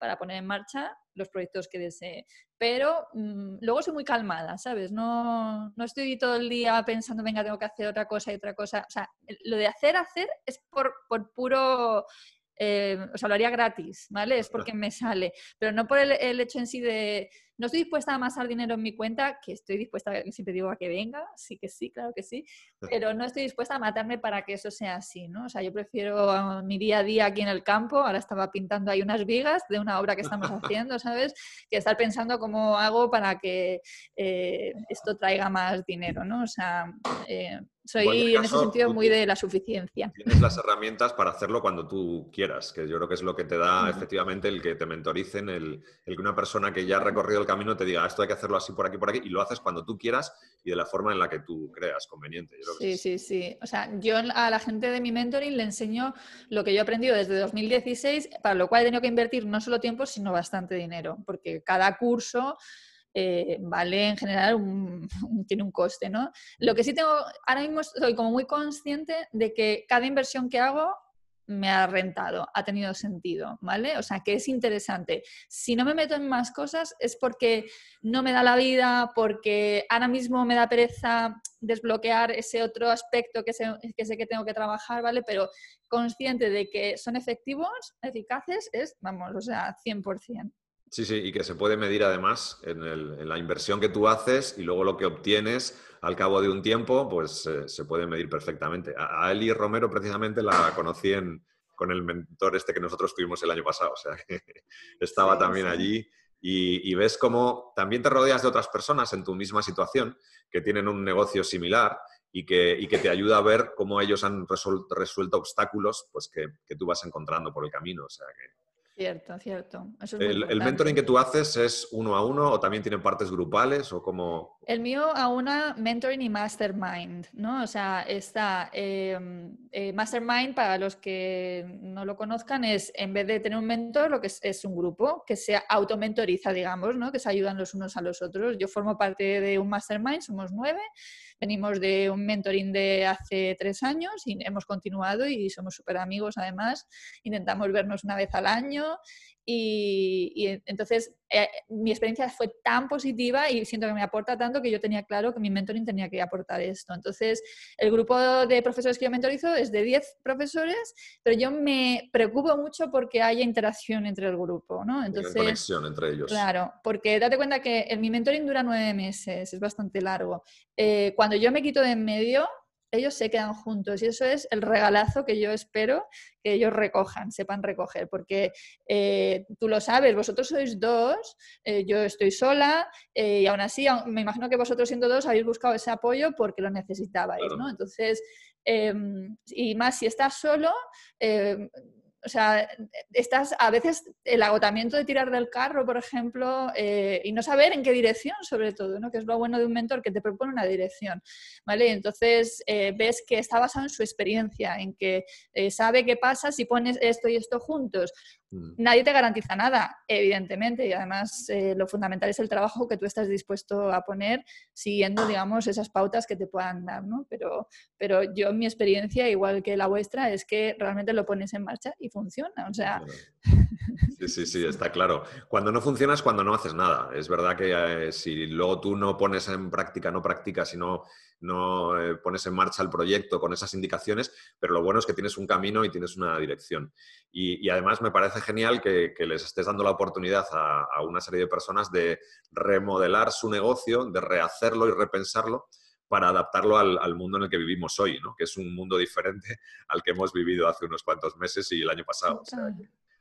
para poner en marcha los proyectos que desee. Pero mm, luego soy muy calmada, ¿sabes? No, no estoy todo el día pensando, venga, tengo que hacer otra cosa y otra cosa. O sea, lo de hacer, hacer es por, por puro eh, os hablaría gratis, ¿vale? Es porque me sale, pero no por el, hecho en sí de, no estoy dispuesta a amasar dinero en mi cuenta, que estoy dispuesta, siempre digo a que venga, sí que sí, claro que sí, pero no estoy dispuesta a matarme para que eso sea así, ¿no? O sea, yo prefiero ah, mi día a día aquí en el campo, ahora estaba pintando ahí unas vigas de una obra que estamos haciendo, ¿sabes? Que estar pensando cómo hago para que eh, esto traiga más dinero, ¿no? O sea, eh, soy en ese sentido muy de la suficiencia. Tienes las herramientas para hacerlo cuando tú quieras, que yo creo que es lo que te da efectivamente el que te mentoricen, el, el, que una persona que ya ha recorrido el camino te diga esto hay que hacerlo así por aquí, por aquí, y lo haces cuando tú quieras y de la forma en la que tú creas conveniente. sí, sí, sí. O sea, yo a la gente de mi mentoring le enseño lo que yo he aprendido desde 2016, para lo cual he tenido que invertir no solo tiempo, sino bastante dinero, porque cada curso eh, vale en general tiene un coste, ¿no? Lo que sí tengo, ahora mismo soy como muy consciente de que cada inversión que hago me ha rentado, ha tenido sentido, ¿vale? O sea, que es interesante. Si no me meto en más cosas es porque no me da la vida, porque ahora mismo me da pereza desbloquear ese otro aspecto que sé que, tengo que trabajar, ¿vale? Pero consciente de que son efectivos, eficaces, es, vamos, o sea, 100%. Sí, sí, y que se puede medir además en, la inversión que tú haces y luego lo que obtienes al cabo de un tiempo, pues eh, se puede medir perfectamente. A, Eli Romero precisamente la conocí con el mentor este que nosotros tuvimos el año pasado, o sea que estaba también allí y, ves cómo también te rodeas de otras personas en tu misma situación que tienen un negocio similar y que, que te ayuda a ver cómo ellos han resuelto, obstáculos pues que, que, tú vas encontrando por el camino. O sea que Cierto, cierto. el, mentoring que tú haces es uno a uno o también tiene partes grupales o como... El mío a una mentoring y mastermind, ¿no? O sea, está em, eh, mastermind para los que no lo conozcan es en vez de tener un mentor, lo que es, es un grupo que se automentoriza, digamos, ¿no? Que se ayudan los unos a los otros. Yo formo parte de un mastermind, somos nueve Venimos de un mentoring de hace tres años y hemos continuado y somos súper amigos además. Intentamos vernos una vez al año y, entonces eh, mi experiencia fue tan positiva y siento que me aporta tanto que yo tenía claro que mi mentoring tenía que aportar esto. Entonces, el grupo de profesores que yo mentorizo es de 10 profesores, pero yo me preocupo mucho porque haya interacción entre el grupo, ¿no? Entonces, conexión entre ellos. Claro, porque date cuenta que el, mi mentoring dura nueve meses, es bastante largo. Eh, cuando yo me quito de en medio, ellos se quedan juntos y eso es el regalazo que yo espero que ellos recojan, sepan recoger, porque eh, tú lo sabes, vosotros sois dos, eh, yo estoy sola eh, y aún así me imagino que vosotros siendo dos habéis buscado ese apoyo porque lo necesitabais, ¿no? Entonces, em, y más si estás solo, em, o sea, estás a veces el agotamiento de tirar del carro, por ejemplo, eh, y no saber en qué dirección, sobre todo, ¿no? que es lo bueno de un mentor, que te propone una dirección. ¿vale? entonces eh, ves que está basado en su experiencia, en que eh, sabe qué pasa si pones esto y esto juntos. Mm. Nadie te garantiza nada, evidentemente, y además eh, lo fundamental es el trabajo que tú estás dispuesto a poner siguiendo, digamos, esas pautas que te puedan dar, ¿no? Pero, pero yo, mi experiencia, igual que la vuestra, es que realmente lo pones en marcha y funciona, o sea... Sí, sí, sí, está claro. Cuando no funciona es cuando no haces nada. Es verdad que eh, si luego tú no pones en práctica, no practicas, sino no eh, pones en marcha el proyecto con esas indicaciones, pero lo bueno es que tienes un camino y tienes una dirección. Y, además me parece genial que, les estés dando la oportunidad a, una serie de personas de remodelar su negocio, de rehacerlo y repensarlo para adaptarlo al, mundo en el que vivimos hoy, ¿no? que es un mundo diferente al que hemos vivido hace unos cuantos meses y el año pasado.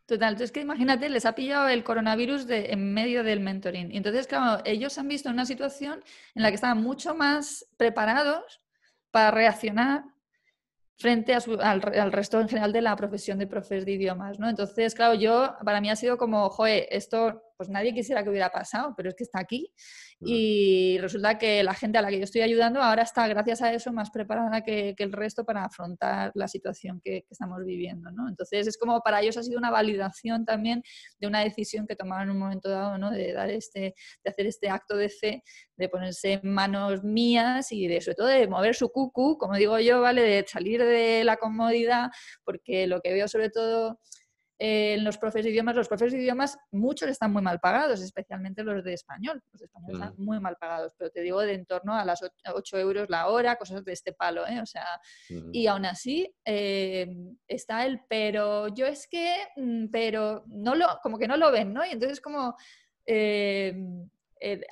Total, entonces que imagínate, les ha pillado el coronavirus en medio del mentoring. Y entonces, claro, ellos han visto una situación en la que estaban mucho más preparados para reaccionar frente al, resto en general de la profesión de profes de idiomas, ¿no? Entonces, claro, yo, para mí ha sido como, joe, esto pues nadie quisiera que hubiera pasado, pero es que está aquí. Y resulta que la gente a la que yo estoy ayudando ahora está, gracias a eso, más preparada que, el resto para afrontar la situación que, estamos viviendo. ¿no? Entonces, es como para ellos ha sido una validación también de una decisión que tomaron en un momento dado, ¿no? de, dar este, de hacer este acto de fe, de ponerse en manos mías y de, sobre todo de mover su cucu, como digo yo, ¿vale? de salir de la comodidad, porque lo que veo sobre todo eh, en los profes de idiomas, los profes de idiomas, muchos están muy mal pagados, especialmente los de español. Los de español están mm. muy mal pagados, pero te digo de en torno a las 8 euros la hora, cosas de este palo, ¿eh? O sea, y aún así eh, está el pero, yo es que, mm, pero no lo, como que no lo ven, ¿no? Y entonces como... Eh,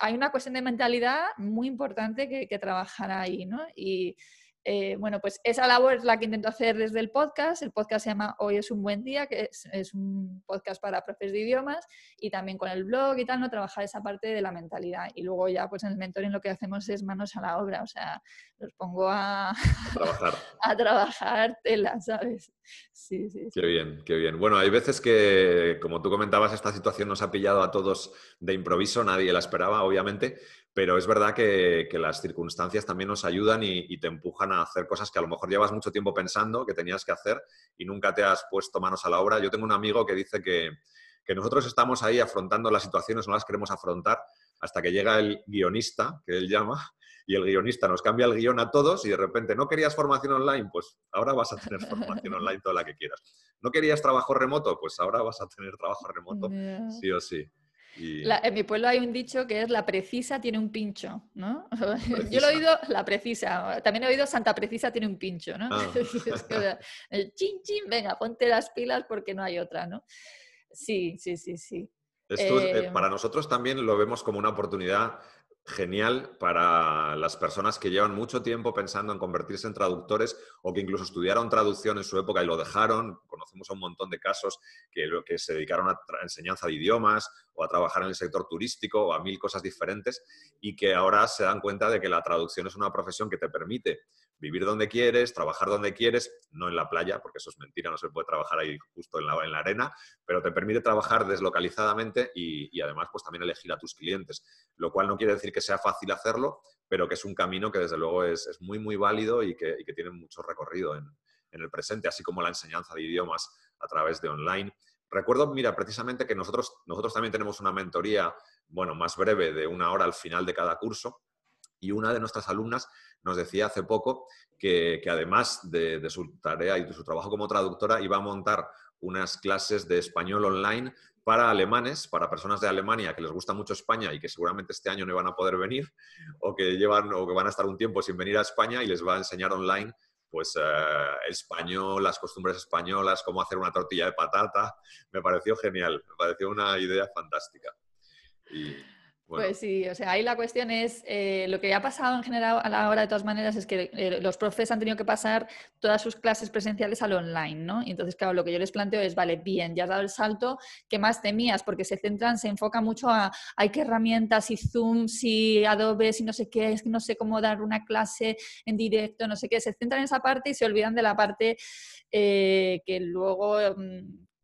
hay una cuestión de mentalidad muy importante que, que trabajar ahí, ¿no? Y, eh, bueno, pues esa labor es la que intento hacer desde el podcast. El podcast se llama Hoy es un buen día, que es, un podcast para profes de idiomas y también con el blog y tal, ¿no? Trabajar esa parte de la mentalidad. Y luego ya, pues en el mentoring lo que hacemos es manos a la obra, o sea, los pongo a, trabajar, a trabajar tela, ¿sabes? Sí, sí, Qué bien, qué bien. Bueno, hay veces que, como tú comentabas, esta situación nos ha pillado a todos de improviso, nadie la esperaba, obviamente, pero es verdad que, las circunstancias también nos ayudan y, te empujan a hacer cosas que a lo mejor llevas mucho tiempo pensando que tenías que hacer y nunca te has puesto manos a la obra. Yo tengo un amigo que dice que, nosotros estamos ahí afrontando las situaciones, no las queremos afrontar hasta que llega el guionista, que él llama, y el guionista nos cambia el guion a todos y de repente, ¿no querías formación online? Pues ahora vas a tener formación online toda la que quieras. ¿No querías trabajo remoto? Pues ahora vas a tener trabajo remoto, sí o sí en mi pueblo hay un dicho que es la precisa tiene un pincho, ¿no? Yo lo he oído, la precisa. También he oído Santa Precisa tiene un pincho, ¿no? Ah. el chin chin, venga, ponte las pilas porque no hay otra, ¿no? Sí, sí, sí, sí. Esto eh, eh, para nosotros también lo vemos como una oportunidad genial para las personas que llevan mucho tiempo pensando en convertirse en traductores o que incluso estudiaron traducción en su época y lo dejaron. Conocemos a un montón de casos que, que se dedicaron a enseñanza de idiomas o a trabajar en el sector turístico o a mil cosas diferentes y que ahora se dan cuenta de que la traducción es una profesión que te permite vivir donde quieres, trabajar donde quieres, no en la playa, porque eso es mentira, no se puede trabajar ahí justo en la, en la arena, pero te permite trabajar deslocalizadamente y, además pues también elegir a tus clientes, lo cual no quiere decir que sea fácil hacerlo, pero que es un camino que desde luego es, muy, muy válido y que, tiene mucho recorrido en, el presente, así como la enseñanza de idiomas a través de online. Recuerdo, mira, precisamente que nosotros, nosotros también tenemos una mentoría, bueno, más breve de una hora al final de cada curso y una de nuestras alumnas nos decía hace poco que, además de, su tarea y de su trabajo como traductora, iba a montar unas clases de español online para alemanes, para personas de Alemania que les gusta mucho España y que seguramente este año no van a poder venir o que llevan o que van a estar un tiempo sin venir a España y les va a enseñar online pues eh, español, las costumbres españolas, cómo hacer una tortilla de patata. Me pareció genial, me pareció una idea fantástica. Pues sí, o sea, ahí la cuestión es, eh, lo que ha pasado en general a la hora de todas maneras es que eh, los profes han tenido que pasar todas sus clases presenciales al online, ¿no? Y entonces, claro, lo que yo les planteo es, vale, bien, ya has dado el salto, ¿qué más temías? Porque se centran, se enfoca mucho a, hay qué herramientas, y Zoom, si Adobe, si no sé qué, es que no sé cómo dar una clase en directo, no sé qué, se centran en esa parte y se olvidan de la parte eh, que luego...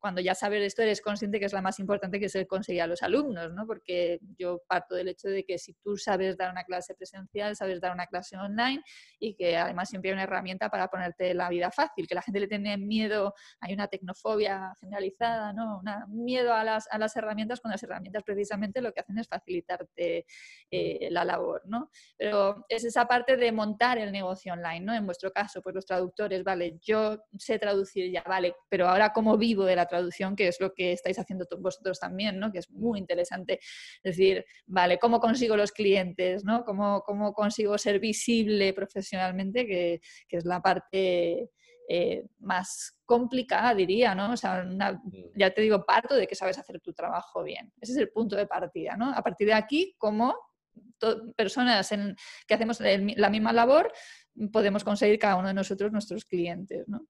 Cuando ya sabes esto eres consciente que es la más importante que se conseguir a los alumnos, ¿no? Porque yo parto del hecho de que si tú sabes dar una clase presencial, sabes dar una clase online y que además siempre hay una herramienta para ponerte la vida fácil, que la gente le tiene miedo, hay una tecnofobia generalizada, ¿no? Un miedo a las, a las herramientas cuando las herramientas precisamente lo que hacen es facilitarte eh, la labor, ¿no? Pero es esa parte de montar el negocio online, ¿no? En vuestro caso, pues los traductores, vale, yo sé traducir ya, vale, pero ahora cómo vivo de la traducción, que es lo que estáis haciendo vosotros también, ¿no? que es muy interesante. Es decir, vale, ¿cómo consigo los clientes? ¿no? ¿Cómo, cómo consigo ser visible profesionalmente? Que, que es la parte eh, más complicada, diría, ¿no? O sea, mm. ya te digo, parto de que sabes hacer tu trabajo bien. Ese es el punto de partida, ¿no? A partir de aquí, como personas en, que hacemos la misma labor, podemos conseguir cada uno de nosotros nuestros clientes, ¿no?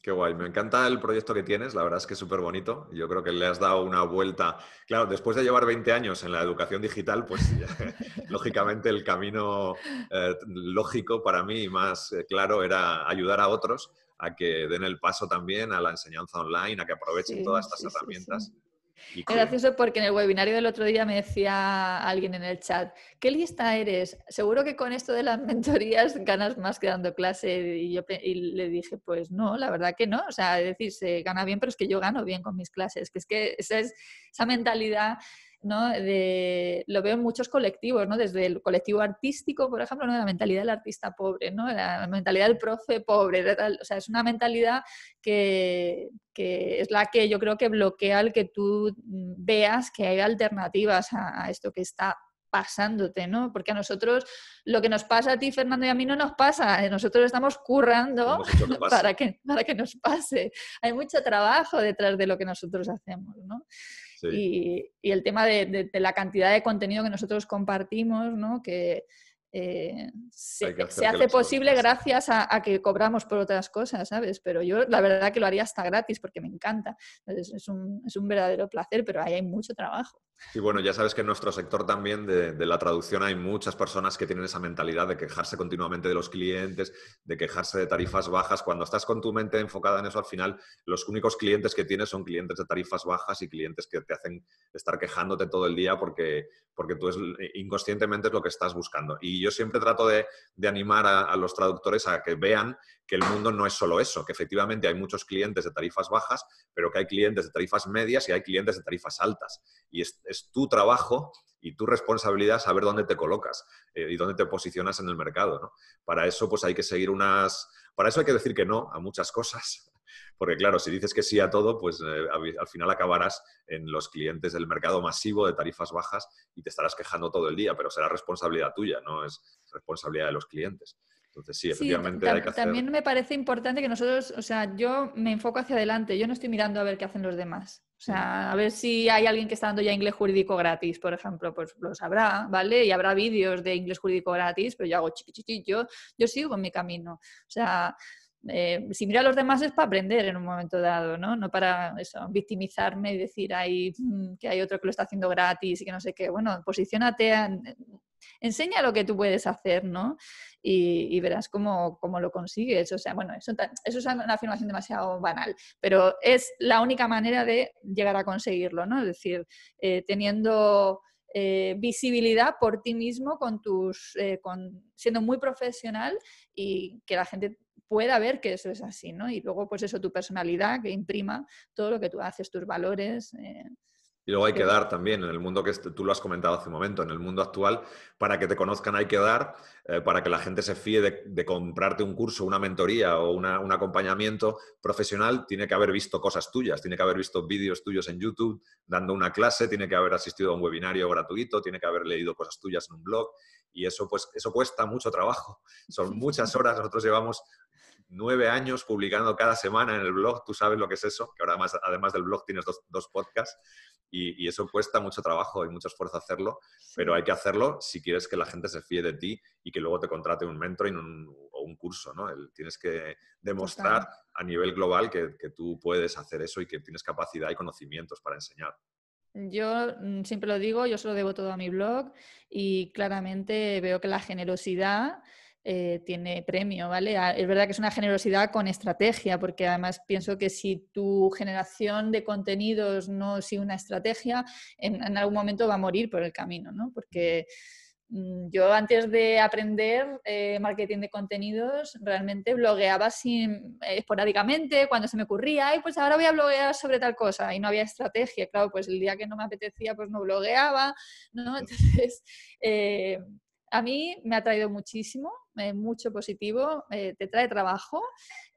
Qué guay, me encanta el proyecto que tienes, la verdad es que es súper bonito. Yo creo que le has dado una vuelta. Claro, después de llevar 20 años en la educación digital, pues lógicamente el camino eh, lógico para mí y más eh, claro era ayudar a otros a que den el paso también a la enseñanza online, a que aprovechen todas estas herramientas. Es gracioso porque en el webinario del otro día me decía alguien en el chat, ¿qué lista eres? Seguro que con esto de las mentorías ganas más que dando clase. Y yo le dije, pues no, la verdad que no. O sea, es decir, se gana bien, pero es que yo gano bien con mis clases. Que es que esa es esa mentalidad ¿no? De, lo veo en muchos colectivos, ¿no? Desde el colectivo artístico, por ejemplo, ¿no? la mentalidad del artista pobre, ¿no? La mentalidad del profe pobre, o sea, es una mentalidad que, que, es la que yo creo que bloquea el que tú veas que hay alternativas a, esto que está pasándote, ¿no? Porque a nosotros lo que nos pasa a ti, Fernando, y a mí no nos pasa. Nosotros estamos currando para que, para que nos pase. Hay mucho trabajo detrás de lo que nosotros hacemos, ¿no? Y, el tema de, la cantidad de contenido que nosotros compartimos, ¿no? que eh, se, hace posible gracias a, que cobramos por otras cosas, ¿sabes? Pero yo la verdad que lo haría hasta gratis porque me encanta. es, un, es un verdadero placer, pero ahí hay mucho trabajo. Y bueno, ya sabes que en nuestro sector también de, la traducción hay muchas personas que tienen esa mentalidad de quejarse continuamente de los clientes, de quejarse de tarifas bajas. Cuando estás con tu mente enfocada en eso, al final los únicos clientes que tienes son clientes de tarifas bajas y clientes que te hacen estar quejándote todo el día porque, porque tú es, inconscientemente es lo que estás buscando. Y yo siempre trato de, animar a los traductores a que vean que el mundo no es solo eso, que efectivamente hay muchos clientes de tarifas bajas, pero que hay clientes de tarifas medias y hay clientes de tarifas altas. Y es, tu trabajo y tu responsabilidad saber dónde te colocas eh, y dónde te posicionas en el mercado. Para eso, pues hay que seguir unas... Para eso hay que decir que no a muchas cosas. Porque claro, si dices que sí a todo, pues eh, al final acabarás en los clientes del mercado masivo de tarifas bajas y te estarás quejando todo el día, pero será responsabilidad tuya, no es responsabilidad de los clientes. Entonces, sí, efectivamente hay que hacer... También me parece importante que nosotros, o sea, yo me enfoco hacia adelante, yo no estoy mirando a ver qué hacen los demás. O sea, a ver si hay alguien que está dando ya inglés jurídico gratis, por ejemplo, pues lo sabrá, ¿vale? Y habrá vídeos de inglés jurídico gratis, pero yo hago chiqui, yo, yo sigo con mi camino. O sea, eh, si mira a los demás es para aprender en un momento dado, ¿no? No para eso, victimizarme y decir ahí mm, que hay otro que lo está haciendo gratis y que no sé qué. Bueno, posicionate, enseña lo que tú puedes hacer, ¿no? Y, verás cómo, lo consigues. O sea, bueno, eso, es una afirmación demasiado banal, pero es la única manera de llegar a conseguirlo, ¿no? Es decir, eh, teniendo... Eh, visibilidad por ti mismo con tus con, siendo muy profesional y que la gente pueda ver que eso es así, ¿no? Y luego, pues eso, tu personalidad que imprima todo lo que tú haces, tus valores. Eh, y luego hay que dar también, en el mundo que tú lo has comentado hace un momento, en el mundo actual, para que te conozcan hay que dar, eh, para que la gente se fíe de, comprarte un curso, una mentoría o un acompañamiento profesional, tiene que haber visto cosas tuyas, tiene que haber visto vídeos tuyos en YouTube dando una clase, tiene que haber asistido a un webinario gratuito, tiene que haber leído cosas tuyas en un blog y eso, pues, eso cuesta mucho trabajo. Son muchas horas, nosotros llevamos nueve años publicando cada semana en el blog, tú sabes lo que es eso, que ahora además, además del blog tienes dos, podcasts y, eso cuesta mucho trabajo y mucho esfuerzo hacerlo, pero hay que hacerlo si quieres que la gente se fíe de ti y que luego te contrate un mentoring o un curso, ¿no? tienes que demostrar a nivel global que, que tú puedes hacer eso y que tienes capacidad y conocimientos para enseñar. Yo mm, siempre lo digo, yo se lo debo todo a mi blog y claramente veo que la generosidad eh, tiene premio, ¿vale? Ah, es verdad que es una generosidad con estrategia, porque además pienso que si tu generación de contenidos no sigue una estrategia, en, algún momento va a morir por el camino, ¿no? Porque mm, yo antes de aprender eh, marketing de contenidos, realmente blogueaba sin, eh, esporádicamente, cuando se me ocurría, y pues ahora voy a bloguear sobre tal cosa, y no había estrategia, claro, pues el día que no me apetecía, pues no blogueaba, ¿no? Entonces, a mí me ha traído muchísimo, eh, mucho positivo, eh, te trae trabajo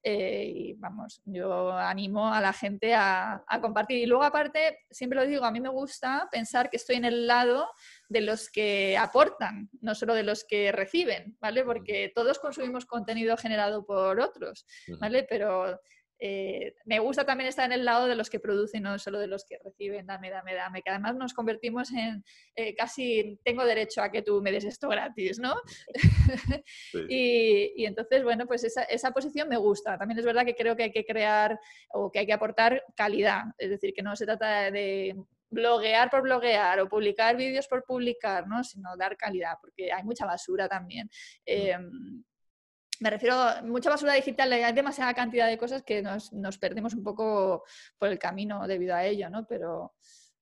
eh, y vamos, yo animo a la gente a, compartir. Y luego aparte, siempre lo digo, a mí me gusta pensar que estoy en el lado de los que aportan, no solo de los que reciben, ¿vale? Porque todos consumimos contenido generado por otros, ¿vale? Pero eh, me gusta también estar en el lado de los que producen, no solo de los que reciben, dame, dame, dame, que además nos convertimos en eh, casi tengo derecho a que tú me des esto gratis, ¿no? y, entonces, bueno, pues esa, esa, posición me gusta. También es verdad que creo que hay que crear o que hay que aportar calidad, es decir, que no se trata de bloguear por bloguear o publicar vídeos por publicar, ¿no? sino dar calidad, porque hay mucha basura también. Eh, me refiero a mucha basura digital, hay demasiada cantidad de cosas que nos, perdemos un poco por el camino debido a ello, ¿no? Pero,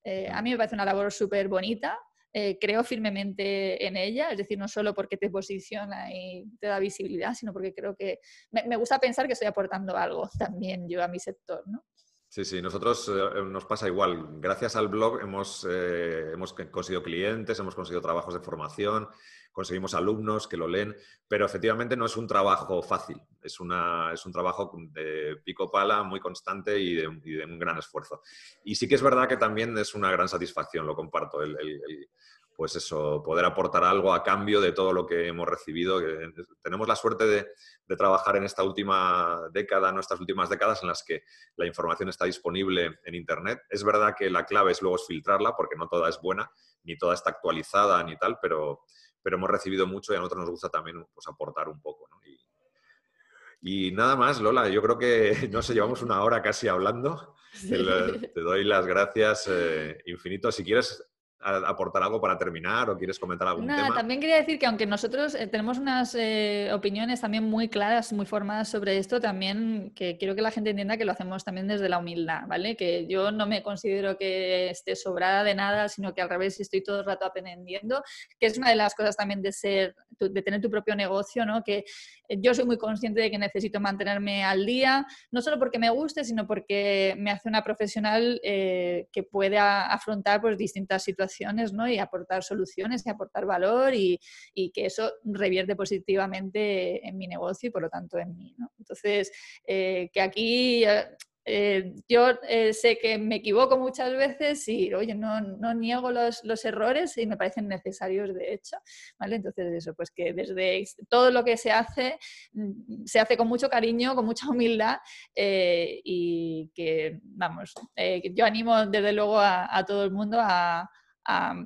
Eh, a mí me parece una labor súper bonita, eh, creo firmemente en ella, es decir, no solo porque te posiciona y te da visibilidad, sino porque creo que me, gusta pensar que estoy aportando algo también yo a mi sector, ¿no? Sí, sí, nosotros eh, nos pasa igual. Gracias al blog hemos, hemos conseguido clientes, hemos conseguido trabajos de formación, conseguimos alumnos que lo leen, pero efectivamente no es un trabajo fácil, es, una, es un trabajo de pico pala muy constante y de, un gran esfuerzo. Y sí que es verdad que también es una gran satisfacción, lo comparto, pues eso, poder aportar algo a cambio de todo lo que hemos recibido. Tenemos la suerte de, de, trabajar en esta última década, nuestras últimas décadas, en las que la información está disponible en Internet. Es verdad que la clave es luego es filtrarla, porque no toda es buena, ni toda está actualizada, ni tal, pero, pero hemos recibido mucho y a nosotros nos gusta también pues, aportar un poco. Y, nada más, Lola, yo creo que, no sé, llevamos una hora casi hablando. Te, doy las gracias eh, infinito. Si quieres aportar algo para terminar o quieres comentar algún tema? También quería decir que aunque nosotros eh, tenemos unas eh, opiniones también muy claras, muy formadas sobre esto, también que quiero que la gente entienda que lo hacemos también desde la humildad, ¿vale? Que yo no me considero que esté sobrada de nada, sino que al revés estoy todo el rato aprendiendo, que es una de las cosas también de ser, de tener tu propio negocio, ¿no? Que yo soy muy consciente de que necesito mantenerme al día, no solo porque me guste, sino porque me hace una profesional eh, que pueda afrontar pues, distintas situaciones ¿no? y aportar soluciones y aportar valor y, que eso revierte positivamente en mi negocio y por lo tanto en mí. Entonces, eh, que aquí eh, eh, yo sé que me equivoco muchas veces y, oye, no, no niego los, errores y me parecen necesarios, de hecho, ¿vale? Entonces, eso, pues que desde todo lo que se hace, mm, se hace con mucho cariño, con mucha humildad y que, vamos, yo animo desde luego a, a todo el mundo a, a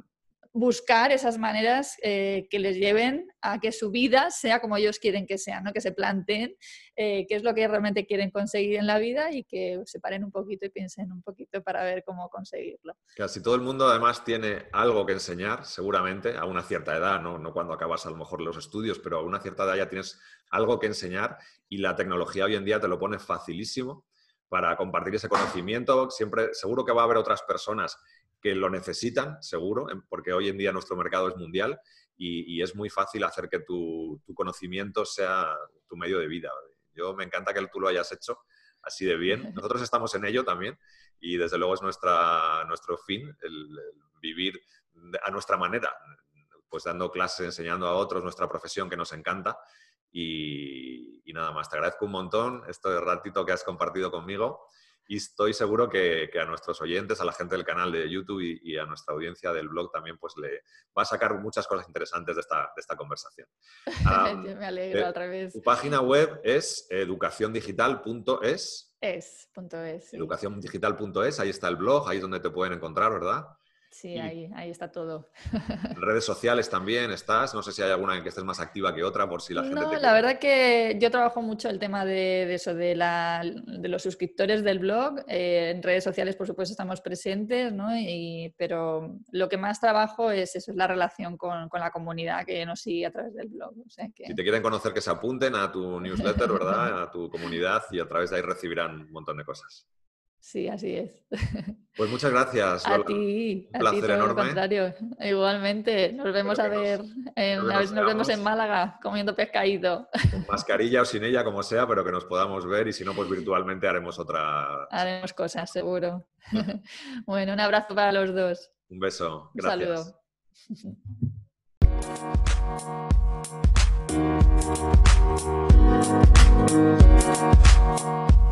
buscar esas maneras eh, que les lleven a que su vida sea como ellos quieren que sea, ¿no? que se planteen eh, qué es lo que realmente quieren conseguir en la vida y que se paren un poquito y piensen un poquito para ver cómo conseguirlo. Casi todo el mundo además tiene algo que enseñar, seguramente, a una cierta edad, ¿no? no cuando acabas a lo mejor los estudios, pero a una cierta edad ya tienes algo que enseñar y la tecnología hoy en día te lo pone facilísimo para compartir ese conocimiento. Siempre, seguro que va a haber otras personas que lo necesitan, seguro, porque hoy en día nuestro mercado es mundial y, es muy fácil hacer que tu, conocimiento sea tu medio de vida. Yo me encanta que tú lo hayas hecho así de bien. Nosotros estamos en ello también y desde luego es nuestra, nuestro fin, el, vivir a nuestra manera, pues dando clases, enseñando a otros nuestra profesión que nos encanta. Y, y nada más, te agradezco un montón este ratito que has compartido conmigo y estoy seguro que, a nuestros oyentes, a la gente del canal de YouTube y, a nuestra audiencia del blog también pues le va a sacar muchas cosas interesantes de esta, de esta conversación. Yo me alegro eh, al revés. Tu página web es educaciondigital.es. Es, punto es. Educaciondigital.es, ahí está el blog, ahí es donde te pueden encontrar, ¿verdad? Sí, ahí, ahí está todo. En redes sociales también estás. No sé si hay alguna en que estés más activa que otra, por si la gente. No, la verdad que yo trabajo mucho el tema de, eso, de, la, de, los suscriptores del blog. Eh, en redes sociales, por supuesto, estamos presentes, ¿no? Y, pero lo que más trabajo es eso, es la relación con, con la comunidad que nos sigue a través del blog. Si te quieren conocer, que se apunten a tu newsletter, ¿verdad? A tu comunidad y a través de ahí recibirán un montón de cosas. Sí, así es. Pues muchas gracias. Lola. A ti, Un placer a ti enorme. Contrario. Igualmente, nos vemos a ver, nos, a ver si nos vemos en Málaga comiendo pescadito. Con mascarilla o sin ella, como sea, pero que nos podamos ver y si no, pues virtualmente haremos otra. Haremos cosas, seguro. bueno, un abrazo para los dos. Un beso. Gracias. Un saludo.